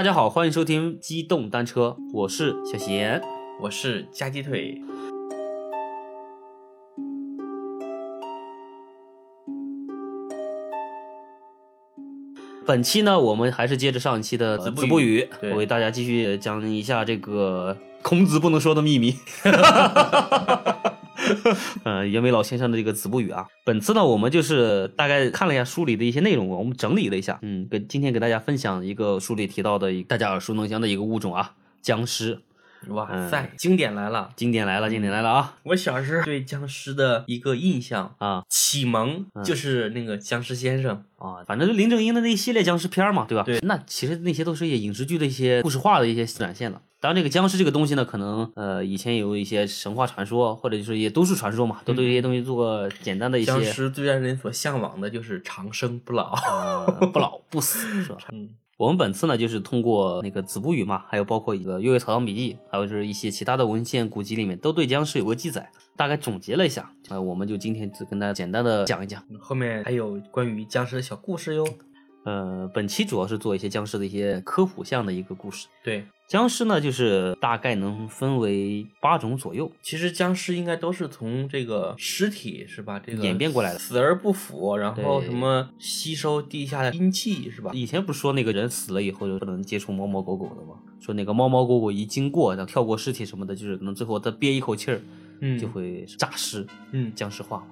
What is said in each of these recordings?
大家好，欢迎收听机动单车，我是小贤。我是夹鸡腿。本期呢，我们还是接着上一期的子子不语不语，我为大家继续讲一下这个孔子不能说的秘密。呃，袁枚老先生的这个子不语啊，本次呢，我们就是大概看了一下书里的一些内容，我们整理了一下，嗯，给今天给大家分享一个书里提到的大家耳熟能详的一个物种啊，僵尸。哇塞，经典来了！经典来了，经典来了啊我小时候对僵尸的一个印象啊启蒙嗯就是那个僵尸先生。啊！反正就林正英的那一系列僵尸片儿嘛，对吧？对那其实那些都是一些影视剧的一些故事化的一些展现了。当然，这个僵尸这个东西呢，可能呃以前有一些神话传说，或者就是一些都市传说嘛，都对这些东西做过简单的一些僵尸最让人所向往的就是长生不老。呃不老不死，是吧？嗯，我们本次呢，就是通过那个子不语嘛，还有包括一个《月月草堂笔记》，还有就是一些其他的文献古籍里面，都对僵尸有个记载，大概总结了一下。呃，我们就今天只跟大家简单的讲一讲。后面还有关于僵尸的小故事哟。呃，本期主要是做一些僵尸的一些科普项的一个故事。对，僵尸呢，就是大概能分为八种左右。其实僵尸应该都是从这个尸体是吧？这个演变过来的死而不腐，然后什么吸收地下的阴气是吧？以前不是说那个人死了以后就不能接触猫猫狗狗的吗？说那个猫猫狗狗一经过，然后跳过尸体什么的，就是可能最后他憋一口气儿，嗯，就会诈尸，嗯僵尸化嘛。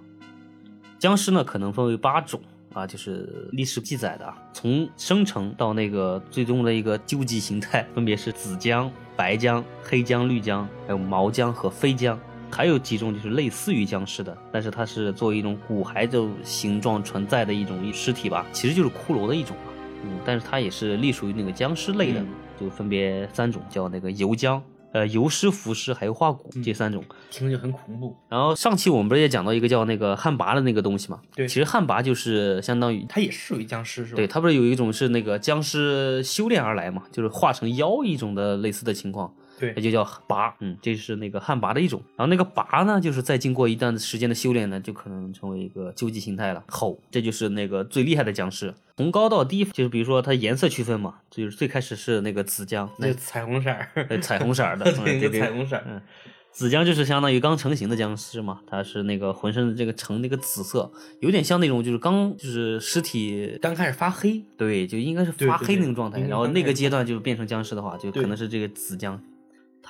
僵尸呢，可能分为八种啊，就是历史记载的啊，从生成到那个最终的一个究极形态，分别是紫僵、白僵、黑僵、绿僵，还有毛僵和飞僵。还有几种就是类似于僵尸的，但是它是作为一种骨骸的形状存在的一种尸体吧，其实就是骷髅的一种嘛。嗯，但是它也是隶属于那个僵尸类的，嗯就分别三种，叫那个油僵、呃游尸、浮尸还有化骨这三种。听着就很恐怖。然后上期我们不是也讲到一个叫那个旱魃的那个东西嘛？对其实旱魃就是相当于，它也是属于僵尸是吧？对，它不是有一种是那个僵尸修炼而来嘛，就是化成妖一种的类似的情况，对它就叫拔，嗯，这是那个旱魃的一种。然后那个拔呢，就是再经过一段时间的修炼呢，就可能成为一个究极形态了。吼，这就是那个最厉害的僵尸。从高到低，就是比如说它颜色区分嘛，就是最开始是那个紫僵，那那彩虹色儿，呃彩虹色儿的，嗯对，对对彩虹色儿。嗯，紫僵就是相当于刚成型的僵尸嘛，它是那个浑身的这个呈那个紫色，有点像那种就是刚就是尸体，刚开始发黑，对，就应该是发黑那种状态，然后那个阶段就变成僵尸的话，就可能是这个紫僵。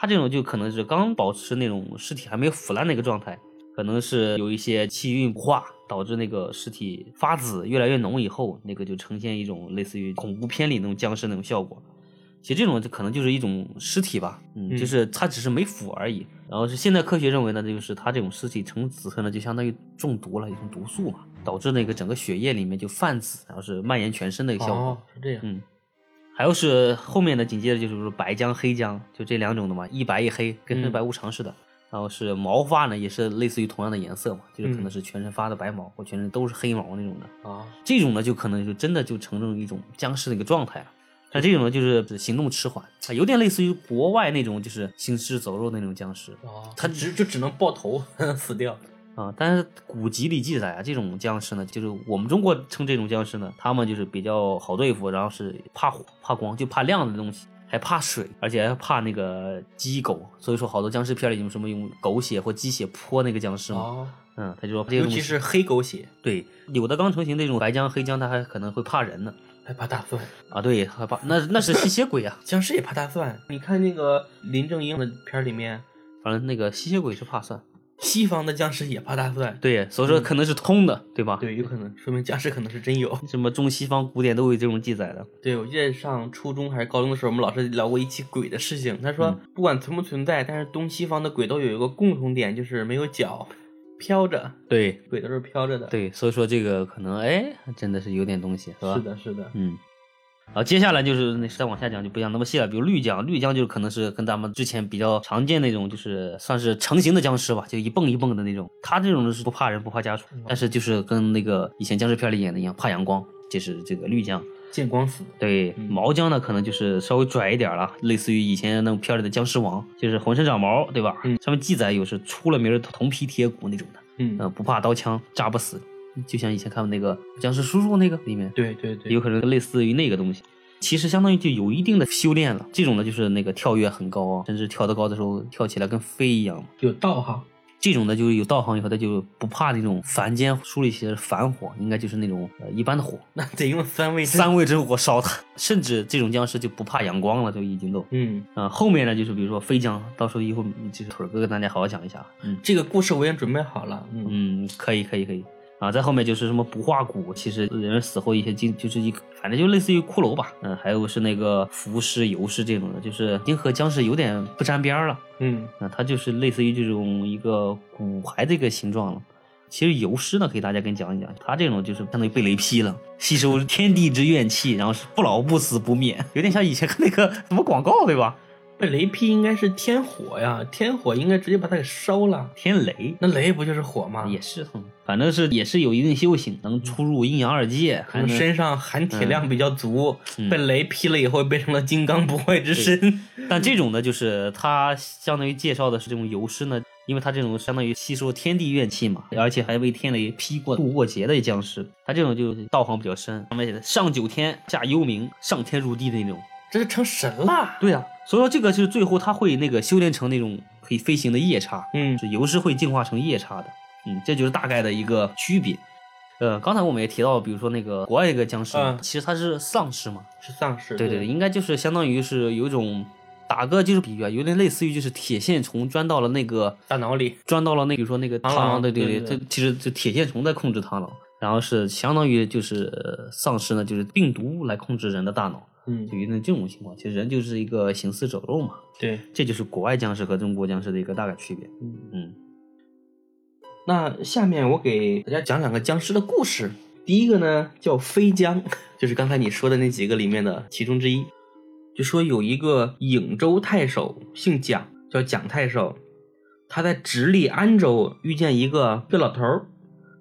它这种就可能是刚保持那种尸体还没有腐烂的一个状态，可能是有一些气运不化，导致那个尸体发紫越来越浓以后，那个就呈现一种类似于恐怖片里那种僵尸那种效果。其实这种就可能就是一种尸体吧，嗯，嗯就是它只是没腐而已。然后是现在科学认为呢，就是它这种尸体呈紫色呢，就相当于中毒了一种毒素嘛，导致那个整个血液里面就泛紫，然后是蔓延全身的一个效果。哦，是这样。嗯，还有是后面的紧接着就是说白僵、黑僵，就这两种的嘛，一白一黑，跟黑嗯白无常似的。然后是毛发呢，也是类似于同样的颜色嘛，就是可能嗯是全身发的白毛，或全身都是黑毛那种的。啊，这种呢，就可能就真的就成这种一种僵尸的一个状态了。像这种呢，就是行动迟缓，啊，有点类似于国外那种就是行尸走肉那种僵尸哦，他只就只能爆头 死掉。啊。但是古籍里记载啊，这种僵尸呢，就是我们中国称这种僵尸呢，他们就是比较好对付，然后是怕火、怕光，就怕亮的东西，还怕水，而且还怕那个鸡狗。所以说，好多僵尸片里有什么用狗血或鸡血泼那个僵尸嘛，哦，嗯，他就说尤其是黑狗血，对有的刚成型那种白僵、黑僵，它还可能会怕人呢。还怕大蒜。啊，对，还怕那那是吸血鬼啊，僵尸也怕大蒜。你看那个林正英的片儿里面，反正那个吸血鬼是怕蒜，西方的僵尸也怕大蒜。对，所以说可能是通的，对吧？，对，有可能说明僵尸可能是真有。什么中西方古典都有这种记载的。对，我记得上初中还是高中的时候，我们老师聊过一期鬼的事情。他说，嗯不管存不存在，但是东西方的鬼都有一个共同点，就是没有脚，飘着，对鬼都是飘着的。，对，所以说这个可能哎，真的是有点东西，是吧？是。的，是的。嗯。好，接下来就是那再往下讲就不讲那么细了，比如绿僵，绿僵就可能是跟咱们之前比较常见那种，就是算是成型的僵尸吧，就一蹦一蹦的那种。他这种是不怕人不怕家畜，但是就是跟那个以前僵尸片里演的一样，怕阳光，这是这个绿僵。见光死。对，嗯毛僵呢可能就是稍微拽一点了，类似于以前那种片里的僵尸王，就是浑身长毛，对吧？嗯上面记载有是出了名的铜皮铁骨那种的，嗯，呃，不怕刀枪，扎不死，就像以前看的那个僵尸叔叔那个里面，对对对，有可能类似于那个东西。其实相当于就有一定的修炼了。这种呢，就是那个跳跃很高啊，甚至跳得高的时候跳起来跟飞一样。有道行。这种呢，就是有道行以后，他就不怕那种凡间书里写的凡火，应该就是那种呃一般的火，那得用三味 三味真火烧他。甚至这种僵尸就不怕阳光了，就已经都嗯啊、后面呢，就是比如说飞僵，到时候以后就是腿儿哥跟大家好好讲一下。嗯这个故事我也准备好了。嗯嗯，可以可以可以啊，在后面就是什么不化骨，其实人死后一些经就是一反正就类似于骷髅吧。嗯，还有是那个浮尸、游尸这种的，就是已经和僵尸有点不沾边儿了。嗯啊，它就是类似于这种一个骨骸的一个形状了。其实游尸呢，给大家跟你讲一讲，它这种就是相当于被雷劈了，吸收天地之怨气，然后是不老不死不灭，有点像以前看那个什么广告对吧？被雷劈应该是天火呀，天火应该直接把它给烧了。天雷那雷不就是火吗？也是，嗯反正是也是有一定修行，能出入阴阳二界，还身上含铁量比较足，嗯被雷劈了以后变成了金刚不坏之身。但这种呢，就是它相当于介绍的是这种游尸呢，因为它这种相当于吸收天地怨气嘛，而且还被天雷劈过、渡过劫的僵尸，它这种就道行比较深，上面写的上九天，下幽冥，上天入地的那种。这是成神了。对呀、所以说这个就是最后他会那个修炼成那种可以飞行的夜叉，嗯就游是会进化成夜叉的，嗯，这就是大概的一个区别。呃，刚才我们也提到，比如说那个国外一个僵尸，嗯其实它是丧尸嘛，是丧尸。对对对，应该就是相当于是有一种打个就是比喻啊，有点类似于就是铁线虫钻到了那个大脑里。钻到了那比如说那个螳螂，对对，对对这其实就铁线虫在控制螳螂，然后是相当于就是呃丧尸呢，就是病毒来控制人的大脑，嗯就，遇到这种情况。其实人就是一个行尸走肉嘛，对。这就是国外僵尸和中国僵尸的一个大概区别。嗯，嗯，那下面我给大家讲两个僵尸的故事。第一个呢叫飞僵，就是刚才你说的那几个里面的其中之一。就说有一个颍州太守，姓蒋，叫蒋太守，他在直隶安州遇见一个一个老头儿，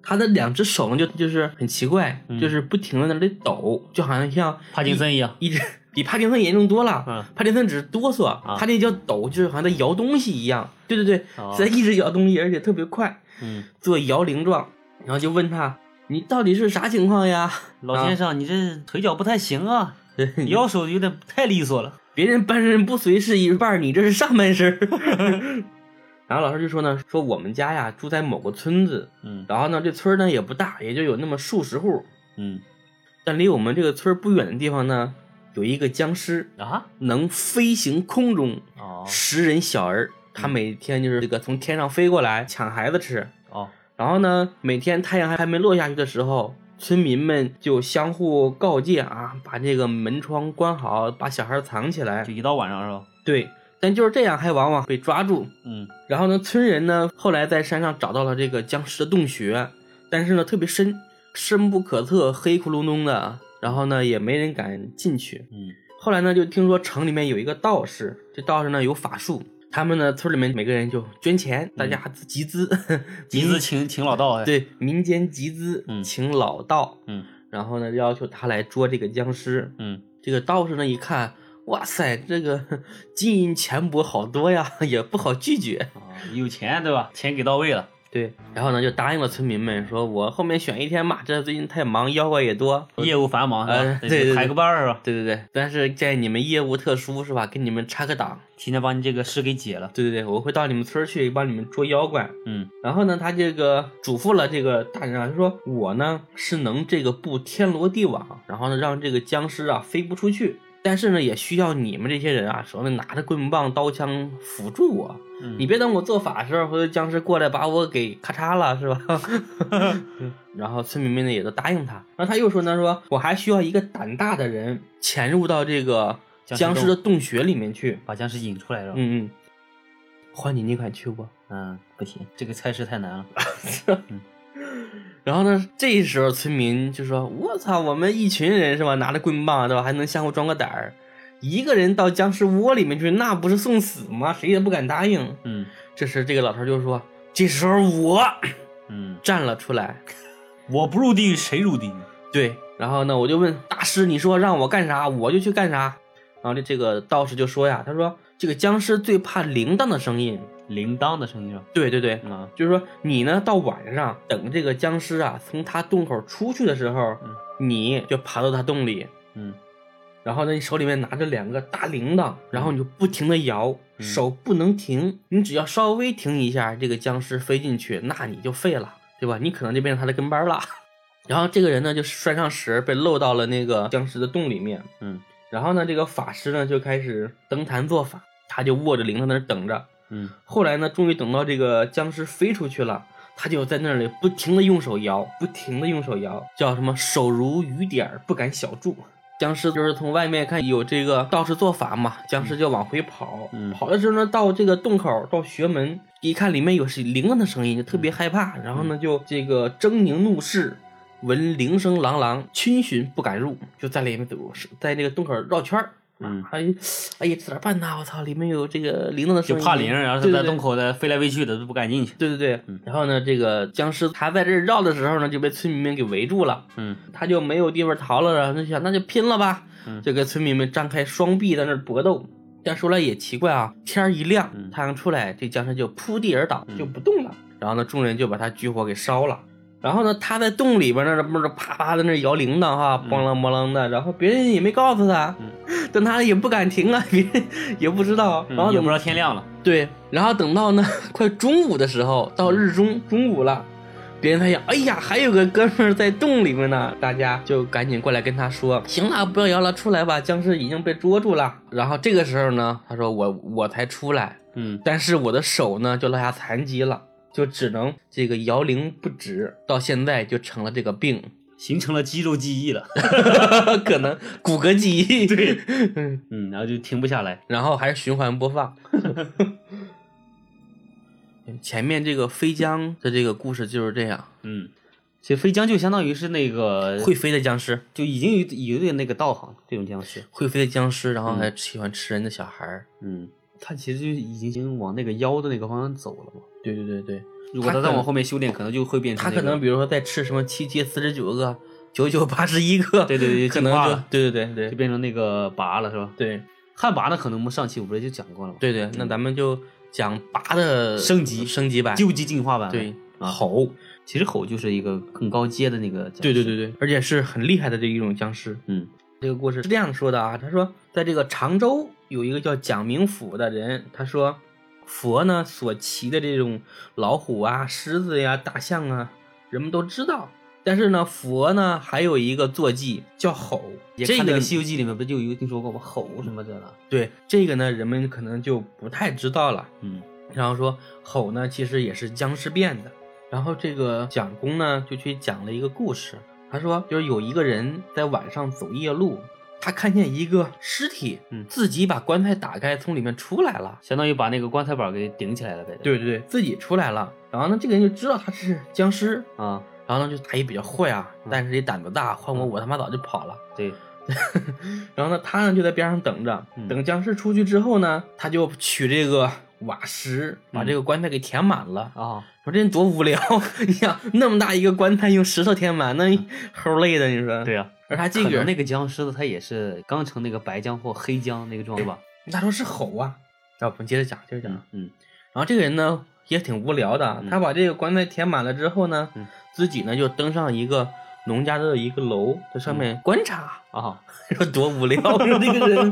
他的两只手呢就就是很奇怪，嗯就是不停的在那里抖，就好像像帕金森一样。一直比帕金森严重多了。嗯帕金森只是哆嗦，他这叫抖，就是好像在摇东西一样。对对对，哦在一直摇东西，而且特别快，嗯，做摇铃状。然后就问他：“你到底是啥情况呀？”老先生，你这腿脚不太行啊，生摇手有点太利索了。别人半身不遂是一半儿，你这是上半身儿。然后老师就说呢，说我们家呀住在某个村子，嗯然后呢这村儿呢也不大，也就有那么数十户，嗯但离我们这个村儿不远的地方呢，有一个僵尸，啊能飞行空中，哦食人小儿。他每天就是这个从天上飞过来抢孩子吃，哦然后呢，每天太阳还还没落下去的时候，村民们就相互告诫啊，把这个门窗关好，把小孩藏起来就。一到晚上是吧？对，但就是这样，还往往被抓住。嗯然后呢，村人呢后来在山上找到了这个僵尸的洞穴，但是呢特别深，深不可测，黑咕隆咚的。然后呢，也没人敢进去。嗯后来呢，就听说城里面有一个道士，这道士呢有法术，他们呢村里面每个人就捐钱，大家集资，嗯集资请请老道哎。，对民间集资，嗯请老道，嗯然后呢要求他来捉这个僵尸。嗯这个道士呢一看，哇塞，这个 金银钱帛好多呀，也不好拒绝。哦有钱对吧？钱给到位了。对，然后呢就答应了村民们，说我后面选一天嘛，这最近太忙，妖怪也多，业务繁忙是吧？得呃对对对排个班儿是吧？对对对，但是在你们业务特殊是吧？给你们插个档。提前把你这个事给解了。对对对，我会到你们村儿去帮你们捉妖怪。嗯然后呢，他这个嘱咐了这个大人啊，他说我呢是能这个布天罗地网，然后呢让这个僵尸啊飞不出去，但是呢也需要你们这些人啊手里拿着棍棒、刀枪辅助我。嗯，你别等我做法的时候，回头僵尸过来把我给咔嚓了，是吧？然后村民们呢也都答应他。然后他又说呢，说我还需要一个胆大的人潜入到这个僵尸的洞穴里面去。把僵尸引出来是吧？嗯嗯，换你，你敢去不？嗯，不行，这个差事太难了。然后呢，这时候村民就说：“我操，我们一群人是吧，拿着棍棒对吧，还能相互装个胆儿。一个人到僵尸窝里面去，那不是送死吗？谁也不敢答应。嗯这时这个老头就说：“这时候我嗯，站了出来。我不入地狱谁入地狱？对，然后呢，我就问大师，你说让我干啥，我就去干啥。然后这这个道士就说呀，他说这个僵尸最怕铃铛的声音。铃铛的声音？对对对，啊，就是说你呢，到晚上等这个僵尸啊从他洞口出去的时候，嗯你就爬到他洞里，嗯然后呢，你手里面拿着两个大铃铛，然后你就不停的摇，嗯手不能停，你只要稍微停一下，这个僵尸飞进去，那你就废了，对吧？你可能就变成他的跟班了。然后这个人呢，就摔上石，被漏到了那个僵尸的洞里面。嗯然后呢，这个法师呢就开始登坛做法，他就握着铃铛在那儿等着。嗯后来呢，终于等到这个僵尸飞出去了，他就在那里不停的用手摇，不停的用手摇，叫什么手如雨点不敢小住。僵尸就是从外面看有这个道士做法嘛，僵尸就往回跑，嗯跑的时候呢，到这个洞口，到穴门，一看里面有是铃铛的声音，就特别害怕，然后呢，就这个狰狞怒视，闻铃声朗朗，逡巡不敢入，就在里面走，在那个洞口绕圈儿。嗯，哎，哎呀，这咋办呐？我操，里面有这个铃铛的声音，就怕铃，然后他在洞口的飞来飞去的，都不敢进去。对对对，嗯然后呢，这个僵尸他在这绕的时候呢，就被村民们给围住了，嗯他就没有地方逃了，然后就想那就拼了吧，嗯就跟村民们张开双臂在那儿搏斗。但说来也奇怪啊，天儿一亮，嗯太阳出来，这僵尸就扑地而倒，嗯就不动了。然后呢，众人就把他举火给烧了。然后呢，他在洞里边那不是啪啪在那摇铃铛哈，嗯咣啷咣啷的。然后别人也没告诉他，但他也不敢停啊，别人也不知道。然后等不知道天亮了。对，然后等到呢 快中午的时候，到日中中午了，别人才想，哎呀，还有个哥们儿在洞里面呢，大家就赶紧过来跟他说，行了，不要摇了，出来吧，僵尸已经被捉住了。然后这个时候呢，他说我我才出来，嗯但是我的手呢就落下残疾了，就只能这个摇铃不止，到现在就成了这个病，形成了肌肉记忆了。可能骨骼记忆。对，嗯，然后就停不下来。然后还是循环播放。前面这个飞僵的这个故事就是这样，嗯，其实飞僵就相当于是那个会飞的僵尸，就已经有有点那个道行这种僵尸。会飞的僵尸，然后还喜欢吃人的小孩儿。嗯，他其实就已经往那个妖的那个方向走了嘛。对对对对，如果他再往后面修炼，可能就会变成他那个可能比如说再吃什么七七四十九个，九九八十一个，对对对 可能就对对对对就变成那个拔了是吧？对旱魃呢，可能我们上期我不是就讲过了吗？对对，那咱们就讲拔的升级升级版，究极进化版。对啊吼，其实吼就是一个更高阶的那个。对对对对，而且是很厉害的这一种僵尸。嗯这个故事是这样说的啊，他说，在这个常州有一个叫蒋明甫的人，他说，佛呢所骑的这种老虎啊、狮子呀、大象啊，人们都知道。但是呢，佛呢还有一个坐骑叫吼，这个西游记》里面不就有听说过吗？吼什么的了。对这个呢，人们可能就不太知道了。嗯然后说吼呢，其实也是僵尸变的。然后这个蒋公呢，就去讲了一个故事。他说，就是有一个人在晚上走夜路，他看见一个尸体，嗯自己把棺材打开，从里面出来了。相当于把那个棺材板给顶起来了呗。对对对，自己出来了。然后呢，这个人就知道他是僵尸。啊，然后呢，就他也比较坏啊，嗯但是也胆子大，换我嗯我他妈早就跑了。对，然后呢，他呢就在边上等着，嗯等僵尸出去之后呢，他就取这个瓦石把嗯这个棺材给填满了。啊，说这人多无聊！你想那么大一个棺材用石头填满，那齁累的，你说？对。呀、而他这个那个僵尸的他也是刚成那个白僵或黑僵那个状态吧？他说是吼啊。要不我们接着讲，接着讲。嗯嗯然后这个人呢也挺无聊的，嗯他把这个棺材填满了之后呢，嗯自己呢就登上一个农家的一个楼，在上面观察。啊，说多无聊，说这个人。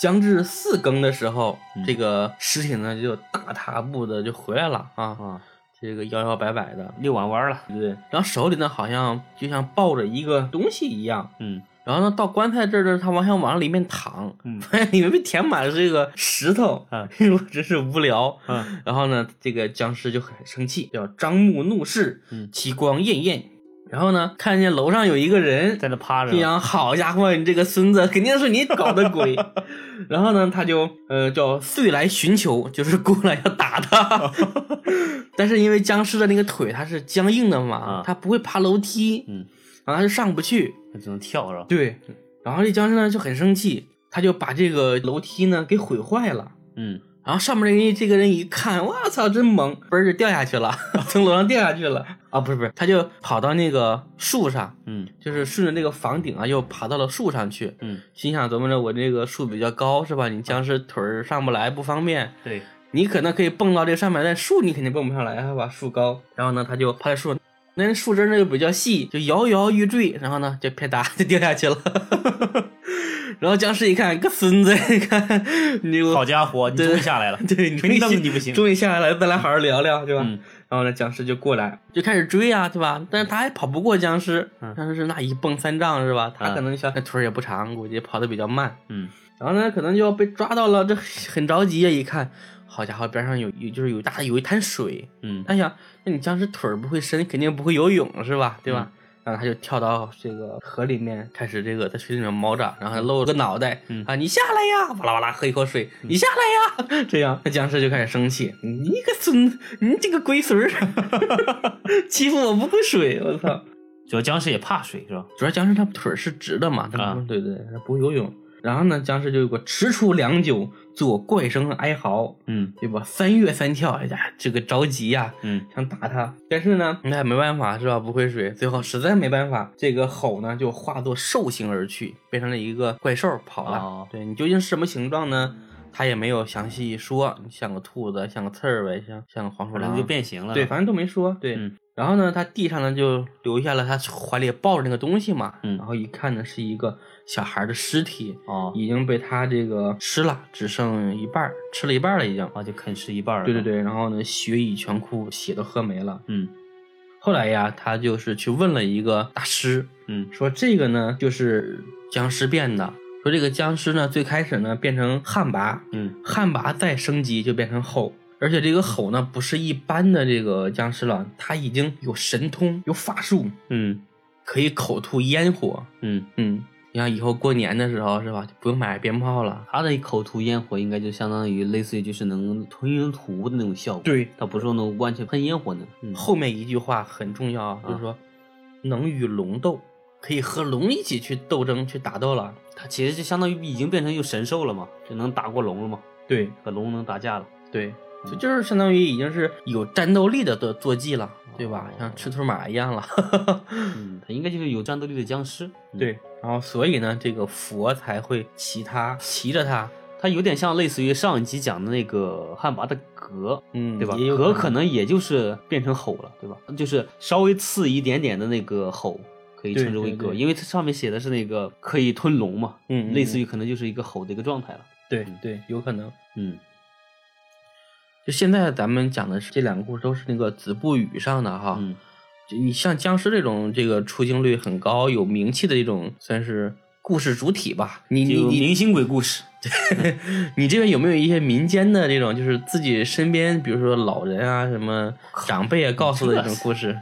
将至四更的时候，嗯这个尸体呢就大踏步的就回来了啊，啊，这个摇摇摆摆的，遛弯弯了。对，然后手里呢好像就像抱着一个东西一样，嗯然后呢到棺材这儿呢，他往想往里面躺，嗯 发现里面被填满了这个石头，啊我真是无聊。嗯然后呢，这个僵尸就很生气，叫张目怒视，嗯，其光艳艳。然后呢，看见楼上有一个人在那趴着心。想：好家伙，你这个孙子肯定是你搞的鬼。然后呢，他就呃叫遂来寻求，就是过来要打他。但是因为僵尸的那个腿它是僵硬的嘛啊，他不会爬楼梯，嗯，然后他就上不去。他只能跳是吧？对，然后这僵尸呢就很生气，他就把这个楼梯呢给毁坏了。嗯然后上面人这个人一看，我操，真猛，嘣儿就掉下去了，从楼上掉下去了。啊，不是不是，他就跑到那个树上，嗯就是顺着那个房顶啊，又爬到了树上去。嗯，心想，琢磨着，我这个树比较高是吧？你僵尸腿儿上不来，不方便。对，你可能可以蹦到这上面，但树你肯定蹦不上来，是吧？树高。然后呢，他就趴在树上，那树枝呢又比较细，就摇摇欲坠，然后呢就啪嗒 就掉下去了。然后僵尸一看，个孙子，你看你我好家伙，你终于下来了，对，你非弄你不行。终于下来了，咱俩好好聊聊，对吧？嗯然后呢，僵尸就过来，就开始追啊，对吧？但是他还跑不过僵尸，嗯僵尸是那一蹦三丈是吧？他嗯可能小那腿儿也不长，估计跑得比较慢。嗯然后呢，可能就要被抓到了，这很着急啊！一看，好家伙，边上有有就是有大有一滩水，嗯他想，那你僵尸腿儿不会伸，肯定不会游泳是吧？对吧？然后他就跳到这个河里面，开始这个在水里面猫着，然后还露了个脑袋，嗯啊，你下来呀！哇啦哇啦喝一口水，你下来呀！这样，那僵尸就开始生气，你个孙子，你这个龟孙儿，欺负我不会水，我操！主要僵尸也怕水是吧？主要僵尸他腿是直的嘛，他啊不对对，他不会游泳。然后呢，僵尸就有个踟蹰良久，作怪声哀嚎，嗯对吧？三跃三跳，哎呀，这个着急呀、嗯想打他，但是呢，那也没办法是吧？不会水，最后实在没办法，这个吼呢就化作兽形而去，变成了一个怪兽跑了。哦对你究竟是什么形状呢？他也没有详细说，像个兔子，像个刺儿呗，像像个黄鼠狼，就变形了。对，反正都没说。对，嗯然后呢，他地上呢就留下了他怀里抱着那个东西嘛，嗯然后一看呢是一个小孩的尸体，啊已经被他这个吃了，只剩一半，吃了一半了已经。啊，就啃食一半了。对对，对，然后呢，血已全枯，血都喝没了。嗯后来呀，他就是去问了一个大师，嗯说这个呢就是僵尸变的，说这个僵尸呢最开始呢变成旱魃，嗯旱魃再升级就变成吼，而且这个吼呢不是一般的这个僵尸了，它已经有神通，有法术，嗯可以口吐烟火。嗯，嗯，你像以后过年的时候是吧，就不用买鞭炮了。它的口吐烟火应该就相当于类似于就是能吞云吐雾的那种效果。对，它不是说能完全喷烟火的。嗯后面一句话很重要，啊，就是说能与龙斗，可以和龙一起去斗争、去打斗了。它其实就相当于已经变成一个神兽了嘛，就能打过龙了嘛，对和龙能打架了。对，这就是相当于已经是有战斗力的坐坐骑了，对吧？哦像赤兔马一样了。嗯，它应该就是有战斗力的僵尸。嗯，对，然后所以呢，这个佛才会骑它，骑着它，它有点像类似于上一集讲的那个旱魃的革，嗯，对吧？也有革可能也就是变成吼了，对吧？就是稍微次一点点的那个吼，可以称之为革，对对因为它上面写的是那个可以吞龙嘛，嗯嗯类似于可能就是一个吼的一个状态了。对对，有可能。嗯就现在咱们讲的是这两个故事都是那个子不语上的哈。嗯你像僵尸这种这个出镜率很高、有名气的这种，算是故事主体吧。你你你就明星鬼故事，你这边有没有一些民间的这种，就是自己身边，比如说老人啊、什么长辈啊告诉的这种故事你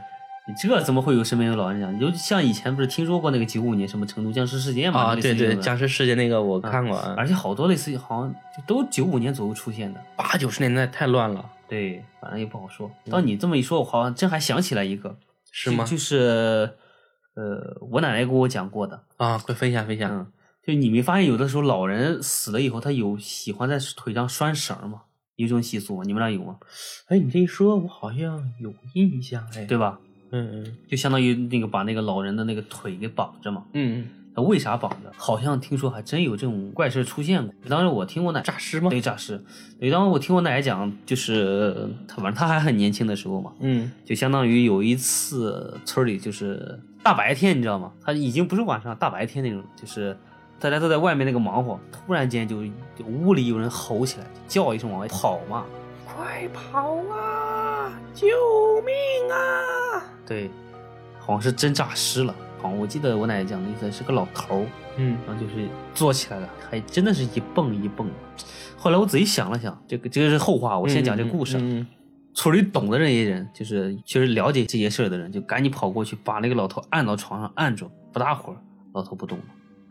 这怎么会有身边有老人讲？你就像以前不是听说过那个九五年什么成都僵尸事件嘛？啊？对对，僵尸事件那个我看过啊，而且好多类似于好像就都九五年左右出现的。八九十年代太乱了，对，反正也不好说。当你这么一说，我好像真还想起来一个，嗯是吗就？就是呃，我奶奶给我讲过的。啊，快分享分享。嗯，就你没发现有的时候老人死了以后，他有喜欢在腿上拴绳吗？有这种习俗吗？你们那有吗？哎，你这一说，我好像有印象，哎，对吧？嗯嗯就相当于那个把那个老人的那个腿给绑着嘛。嗯嗯，那为啥绑着？好像听说还真有这种怪事出现过。当时我听我奶诈尸吗？对诈尸，对，当时我听我奶奶讲，就是她反正她还很年轻的时候嘛，嗯就相当于有一次村里就是大白天，你知道吗？他已经不是晚上，大白天那种，就是大家都在外面那个忙活，突然间就就屋里有人吼起来，叫一声往外跑嘛。快跑啊！救命啊！对，好像是真诈尸了。好像我记得我奶奶讲的意思是个老头儿，嗯然后就是坐起来了，还真的是一蹦一蹦的。后来我仔细想了想，这个这个是后话，我先讲这故事。嗯村里懂的这些人，就是确实了解这些事儿的人，就赶紧跑过去把那个老头按到床上按住，不大会儿，老头不动了，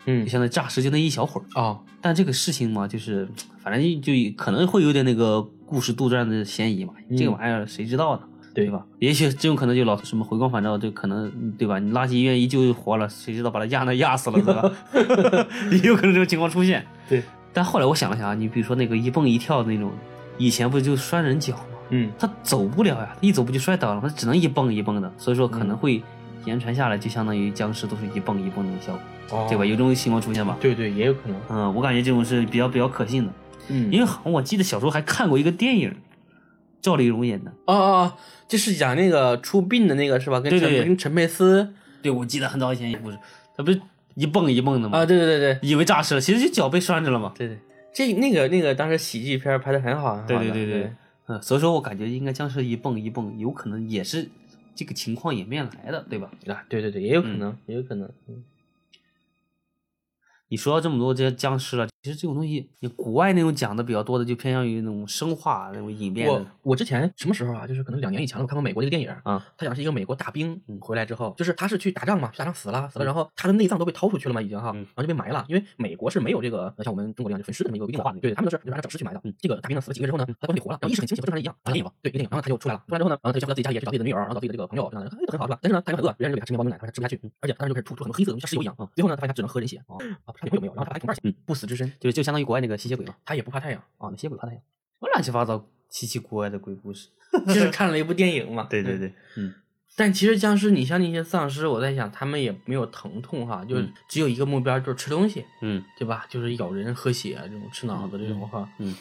嗯就相当于诈尸就那一小会儿。哦，但这个事情嘛，就是反正就可能会有点那个故事杜撰的嫌疑嘛，这个玩意儿谁知道呢？对吧？也许这种可能就老什么回光返照，就可能对吧？你垃圾医院一救就活了，谁知道把他压那压死了，对吧？也有可能这种情况出现。对，但后来我想了想啊，你比如说那个一蹦一跳的那种，以前不就拴人脚吗？嗯他走不了呀，一走不就摔倒了吗？他只能一蹦一蹦的，所以说可能会言传下来，就相当于僵尸都是一蹦一蹦那种效果，哦对吧？有这种情况出现吧？对对，也有可能。嗯，我感觉这种是比较比较可信的，嗯因为好像我记得小时候还看过一个电影，赵丽蓉演的，哦哦哦，就是讲那个出殡的那个是吧？跟陈对对对跟陈佩斯。对我记得很早以前一个故事，他不是一蹦一蹦的吗，啊，对对对对以为诈尸了，其实就脚被拴着了嘛。对对，这那个那个当时喜剧片拍的很好，对对对对，嗯，所以说我感觉应该僵尸一蹦一蹦，有可能也是这个情况演变来的，对吧？啊，对对对，也有可能，也有可能。嗯你说到这么多这些僵尸了，其实这种东西，你国外那种讲的比较多的，就偏向于那种生化那种演变我。我之前什么时候啊？就是可能两年以前了，我看过美国的一个电影啊，他讲的是一个美国大兵嗯回来之后，就是他是去打仗嘛，去打仗死了，死了，然后他的内脏都被掏出去了嘛，已经哈，嗯然后就被埋了，因为美国是没有这个呃像我们中国这样就焚尸的这么一个规定的，对他们都是就是按照整尸去埋的。嗯，这个大兵呢死了几个月之后呢，他关系活了，然后意识很清醒，和正常人一样，啊，电影对一个电影，然后他就出来了，出来之后呢，然后他就回到自己家里也去找自己的女儿，然后找自己的这个朋友，这样的，很好是吧？但是呢，他又很饿，别人就给他吃面包牛奶，他吃不下去，而且当时就开始吐出很多黑色的东西，像石油一样啊。最后呢，他发现他只能喝人血，哦啊，他有没有？然后他还捅半血，嗯不死之身，就是就相当于国外那个吸血鬼嘛。他也不怕太阳，啊，那吸血鬼怕太阳，什么乱七八糟奇奇怪怪的鬼故事。就是看了一部电影嘛。对对对，嗯但其实僵尸，你像那些丧尸，我在想他们也没有疼痛哈，就嗯只有一个目标，就是吃东西，嗯对吧？就是咬人、喝血啊这种吃脑子这种哈。嗯，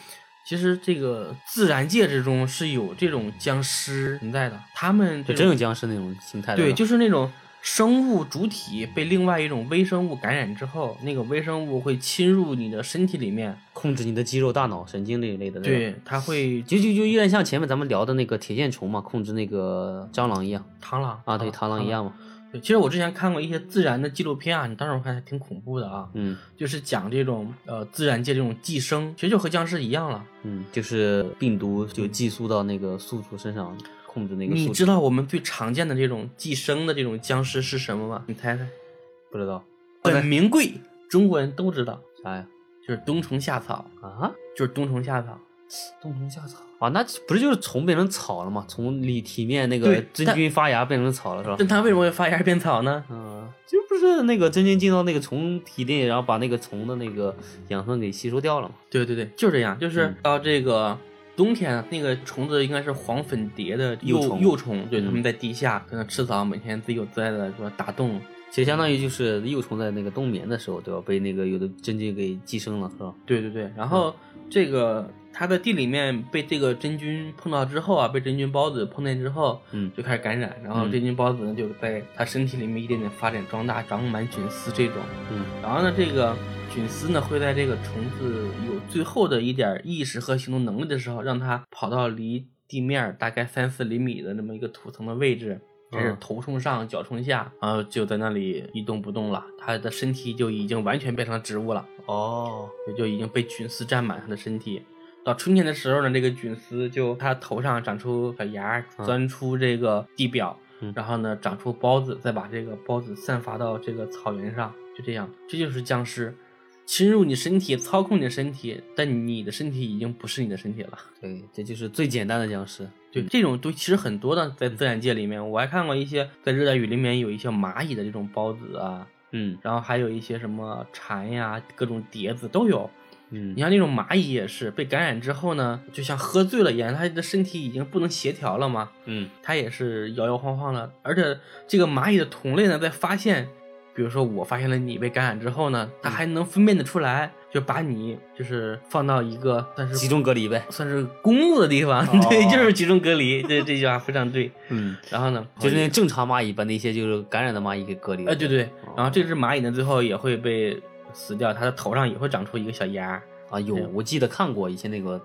其实这个自然界之中是有这种僵尸存在的，他们就真有僵尸那种形态的。对，就是那种生物主体被另外一种微生物感染之后，那个微生物会侵入你的身体里面，控制你的肌肉、大脑、神经这一类的。对，它会就就就有点像前面咱们聊的那个铁线虫嘛，控制那个蟑螂一样螳螂啊，对，螳螂一。样嘛。对，其实我之前看过一些自然的纪录片啊，你当时我看还挺恐怖的啊。嗯就是讲这种呃自然界这种寄生，其实就和僵尸一样了。嗯，就是病毒就寄宿到那个宿主身上，控制那个。你知道我们最常见的这种寄生的这种僵尸是什么吗？你猜猜？不知道本名贵，中国人都知道，啥呀？就是冬虫夏草，啊，就是冬虫夏草。冬虫夏草啊，那不是就是虫变成草了吗？从里体面那个真菌发芽变成草了是吧？但它为什么会发芽变草呢？嗯，就不是那个真菌进到那个虫体内，然后把那个虫的那个养分给吸收掉了嘛？对对对，就是这样，就是嗯到这个。冬天啊那个虫子应该是黄粉蝶的幼幼虫幼虫，对，嗯它们在地下可能吃草，每天自由自在的说打洞，其实相当于就是幼虫在那个冬眠的时候，对吧？被那个有的真菌给寄生了，是吧？对对对，然后这个它在地里面被这个真菌碰到之后啊，被真菌孢子碰见之后，嗯就开始感染，然后嗯真菌孢子呢就在它身体里面一点点发展壮大，长满菌丝这种。嗯然后呢，这个菌丝呢会在这个虫子有最后的一点意识和行动能力的时候，让它跑到离地面大概三四厘米的那么一个土层的位置。开始嗯头冲上，脚冲下，然后就在那里一动不动了。它的身体就已经完全变成植物了。哦，也就已经被菌丝占满它的身体。到春天的时候呢，这个菌丝就它头上长出小芽，嗯钻出这个地表，嗯然后呢长出孢子，再把这个孢子散发到这个草原上，就这样，这就是僵尸侵入你身体，操控你的身体，但你的身体已经不是你的身体了。对，这就是最简单的僵尸。对，这种都其实很多的，在自然界里面，我还看过一些在热带雨林里面有一些蚂蚁的这种孢子啊，嗯然后还有一些什么蝉呀、各种蝶子都有。嗯你像那种蚂蚁也是被感染之后呢，就像喝醉了一样，它的身体已经不能协调了嘛，嗯它也是摇摇晃晃的。而且这个蚂蚁的同类呢，在发现，比如说我发现了你被感染之后呢，它还能分辨得出来，就把你就是放到一个算是集中隔离呗。算是公共的地方，哦 对，就是集中隔离。这这句话非常对。嗯，然后呢，就是那正常蚂蚁把那些就是感染的蚂蚁给隔离了。哎，对对哦，然后这只蚂蚁呢，最后也会被死掉，它的头上也会长出一个小芽。啊，有我记得看过以前那个，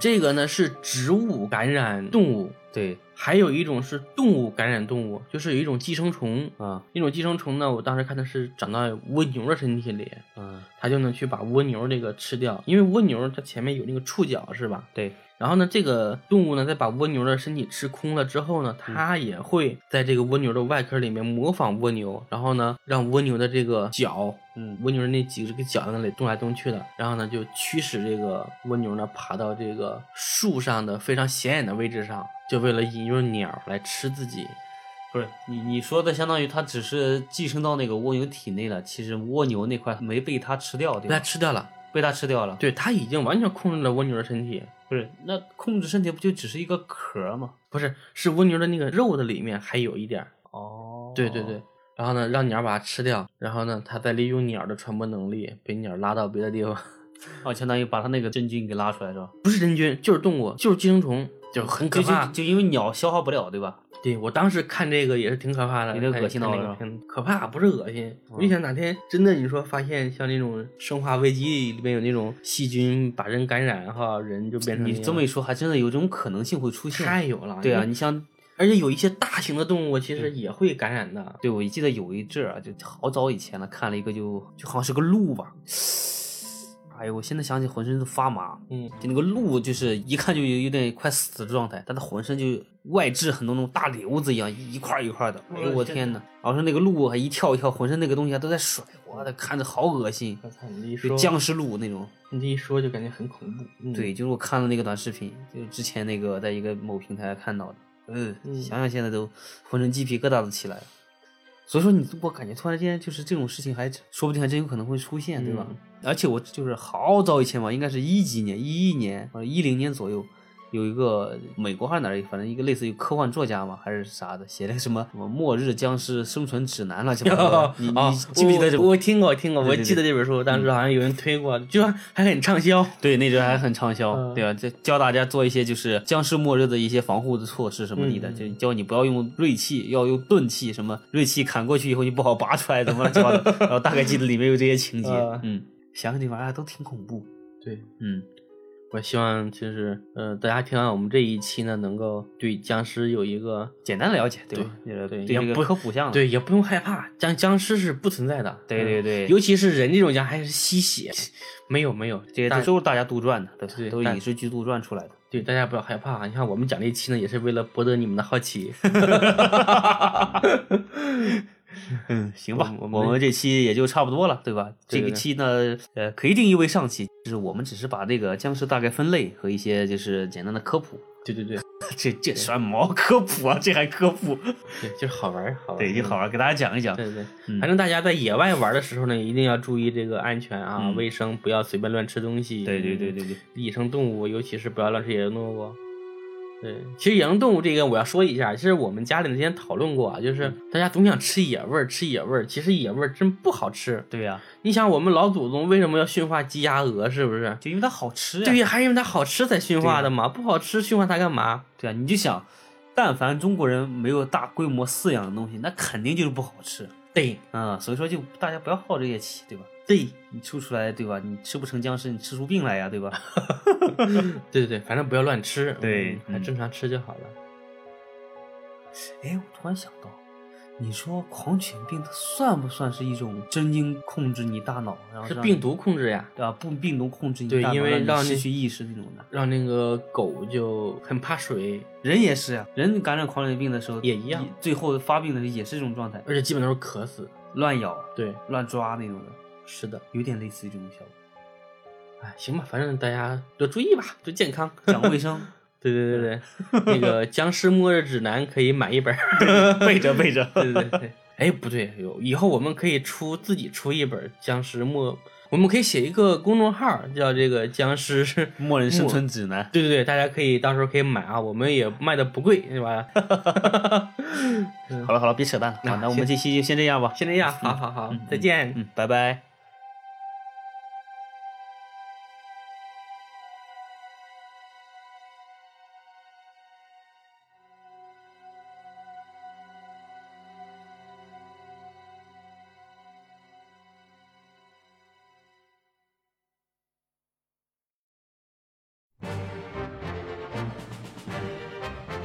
这个呢是植物感染动物，对还有一种是动物感染动物，就是有一种寄生虫。啊那种寄生虫呢，我当时看的是长到蜗牛的身体里，嗯它就能去把蜗牛这个吃掉，因为蜗牛它前面有那个触角是吧？对然后呢，这个动物呢，在把蜗牛的身体吃空了之后呢，它也会在这个蜗牛的外壳里面模仿蜗牛，然后呢，让蜗牛的这个脚，嗯蜗牛那几个脚在那里动来动去的，然后呢，就驱使这个蜗牛呢爬到这个树上的非常显眼的位置上，就为了引诱鸟来吃自己。不是你你说的相当于它只是寄生到那个蜗牛体内了，其实蜗牛那块没被它吃掉，对被它？吃掉了，被它吃掉了。对，它已经完全控制了蜗牛的身体，不是那控制身体不就只是一个壳吗？不是，是蜗牛的那个肉的里面还有一点儿。哦对对对，然后呢，让鸟把它吃掉，然后呢，它再利用鸟的传播能力，被鸟拉到别的地方。哦，相当于把它那个真菌给拉出来是吧？不是真菌，就是动物，就是寄生虫，就很可就怕就。就因为鸟消化不了，对吧？对我当时看这个也是挺可怕的，有点恶心到了是吧看那个片子可怕不是恶心，我就想哪天真的你说发现像那种《生化危机》里面有那种细菌把人感染哈，人就变成你这么一说，还真的有这种可能性会出现。太有了，对啊，你像，而且有一些大型的动物其实也会感染的，对我记得有一阵儿啊，就好早以前了，看了一个就就好像是个鹿吧，哎呦，我现在想起浑身都发麻。嗯，就那个鹿，就是一看就有有点快死的状态，但它浑身就外置很多那种大瘤子一样，一块儿一块儿的。哎呦我天呐，然后说那个鹿还一跳一跳，浑身那个东西还都在甩，我的看着好恶心，我操，你一说，就僵尸鹿那种。你这一说就感觉很恐怖，嗯、对，就是我看了那个短视频，就是之前那个在一个某平台看到的，嗯，想想现在都浑身鸡皮疙瘩都起来了。所以说你，我感觉突然间就是这种事情还说不定还真有可能会出现，对吧？嗯而且我就是好早以前吧，应该是一几年、一一年或者一零年左右，有一个美国还是哪儿，反正一个类似于科幻作家嘛，还是啥的，写了个什么什么末日僵尸生存指南乱七八糟的。你啊你记不记得这？我我听过，听过，我记得这本书，当时好像有人推过，就还很畅销。对，那阵还很畅销，嗯对吧？就教大家做一些就是僵尸末日的一些防护的措施什么嗯的，就教你不要用锐器，要用钝器，什么锐器砍过去以后你不好拔出来，怎么乱七八糟。然后大概记得里面有这些情节，嗯嗯，想想这玩意儿都挺恐怖，对，嗯，我希望就是，呃，大家听完我们这一期呢，能够对僵尸有一个简单的了解，对吧？对对也不科普项，对，也不用害怕，僵僵尸是不存在的。对对对嗯尤其是人这种僵还是吸血，没有没有，这些大都是大家杜撰的，对对都是影视剧杜撰出来的。对大家不要害怕。你看我们讲这一期呢，也是为了博得你们的好奇。嗯，行吧，我们我们这期也就差不多了，对吧？对对这个期呢，呃，可以定义为上期，就是我们只是把这个僵尸大概分类和一些就是简单的科普。对对对 这这算毛科普啊？这还科普？对，就是好玩儿好玩儿。对，就好玩，给大家讲一讲。对对，嗯反正大家在野外玩的时候呢，一定要注意这个安全啊，嗯卫生，不要随便乱吃东西。对对对对对，野生动物，尤其是不要乱吃野生动物。对，其实野生动物这个我要说一下，其实我们家里之前讨论过啊，就是大家总想吃野味儿，吃野味儿，其实野味儿真不好吃。对呀，你想，我们老祖宗为什么要驯化鸡鸭鹅？是不是？就因为它好吃呀。对呀，还是因为它好吃才驯化的嘛，不好吃驯化它干嘛？对啊，你就想，但凡中国人没有大规模饲养的东西，那肯定就是不好吃。对啊、所以说就大家不要好这些气，对吧？对你吐出来，对吧？你吃不成僵尸，你吃出病来呀，对吧？对对对，反正不要乱吃，对嗯还嗯正常吃就好了。哎，我突然想到，你说狂犬病它算不算是一种真菌控制你大脑，然后是病毒控制呀，对吧？不，病毒控制你大脑，因为让失去意识那种的。让那个狗就很怕水，人也是呀，人感染狂犬病的时候也一样，最后发病的时候也是这种状态，而且基本都是渴死。乱咬、对，乱抓那种的，是的。有点类似于这种效果。哎，行吧，反正大家多注意吧，多健康，讲卫生，对对对对，那个《僵尸末日指南》可以买一本儿，背着背着。对对对。哎，不对，有以后我们可以出自己出一本《僵尸末》，我们可以写一个公众号，叫这个《僵尸》。末日生存指南。对对对，大家可以到时候可以买啊，我们也卖的不贵，是吧？好了好了，别扯淡了，那我们这期就先这样吧。先这样，好好好，再见。嗯，拜拜。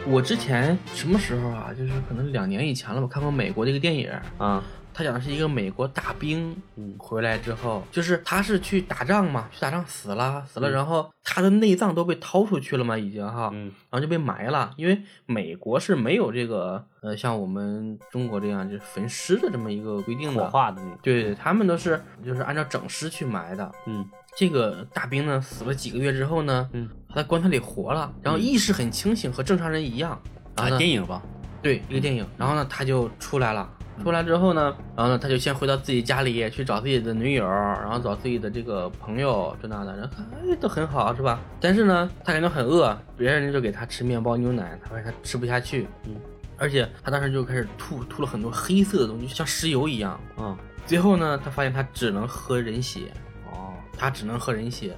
我之前什么时候啊？就是可能两年以前了吧，看过美国的一个电影，啊，他讲的是一个美国大兵嗯回来之后，就是他是去打仗嘛，去打仗死了，死了，嗯然后他的内脏都被掏出去了嘛，已经哈，嗯然后就被埋了，因为美国是没有这个呃像我们中国这样就是焚尸的这么一个规定的火的，化的那个。对他们都是就是按照整尸去埋的。嗯这个大兵呢死了几个月之后呢，嗯，他在棺材里活了，然后意识很清醒，和正常人一样。啊，电影吧。对，一个电影。然后呢，他就出来了。出来之后呢，然后呢，他就先回到自己家里去找自己的女友，然后找自己的这个朋友这那的，然后看哎都很好是吧？但是呢，他感觉很饿，别人就给他吃面包牛奶，他发现他吃不下去，嗯，而且他当时就开始吐，吐了很多黑色的东西，像石油一样。嗯最后呢，他发现他只能喝人血，哦，他只能喝人血，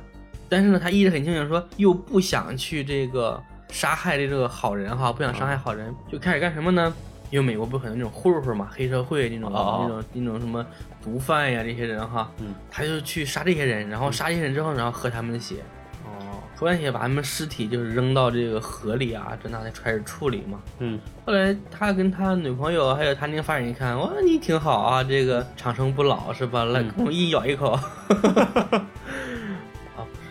但是呢，他意识很清醒，说又不想去这个杀害这个好人哈，不想伤害好人，就开始干什么呢？因为美国不可能那种混混嘛，黑社会那种、哦那种那种什么毒贩呀这些人哈，嗯他就去杀这些人，然后杀这些人之后，然后喝他们的血，哦，喝完血把他们尸体就是扔到这个河里啊，这那的开始处理嘛。嗯后来他跟他女朋友还有他那个犯人一看，哇，你挺好啊，这个长生不老是吧？来，我一咬一口。啊，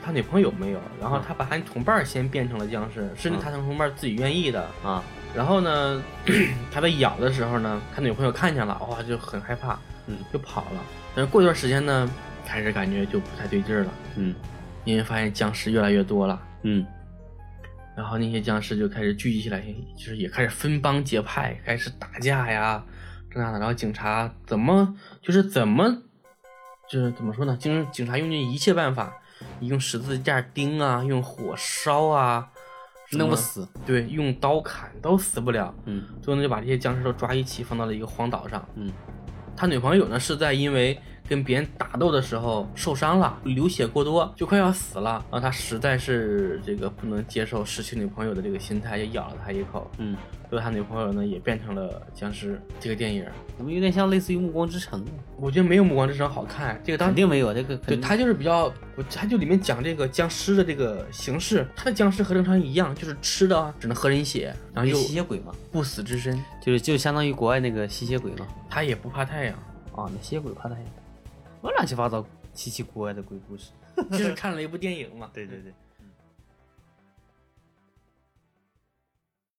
他女朋友没有，然后他把他同伴先变成了僵尸，是嗯他同伴自己愿意的。啊，然后呢，他被咬的时候呢，他女朋友看见了，哇，就很害怕，嗯就跑了。但是过一段时间呢，开始感觉就不太对劲儿了，嗯因为发现僵尸越来越多了。嗯然后那些僵尸就开始聚集起来，就是也开始分帮结派，开始打架呀，这那的。然后警察怎么就是怎么就是怎么说呢？警警察用尽一切办法，用十字架钉啊，用火烧啊，弄不死，对，用刀砍都死不了。嗯最后呢，就把这些僵尸都抓一起放到了一个荒岛上。嗯他女朋友呢是在因为跟别人打斗的时候受伤了，流血过多，就快要死了。然后他实在是这个不能接受失去女朋友的这个心态，就咬了他一口。嗯，最后他女朋友呢也变成了僵尸。这个电影怎么有点像类似于《暮光之城》？我觉得没有《暮光之城》好看。这个当肯定没有这个，对他就是比较，我他就里面讲这个僵尸的这个形式，他的僵尸和正常人一样，就是吃的啊只能喝人血，然后又吸血鬼嘛，不死之身，就是就相当于国外那个吸血鬼嘛。他也不怕太阳。啊，那吸血鬼怕太阳，我乱七八糟奇奇怪怪的鬼故事。就是看了一部电影嘛。对对对。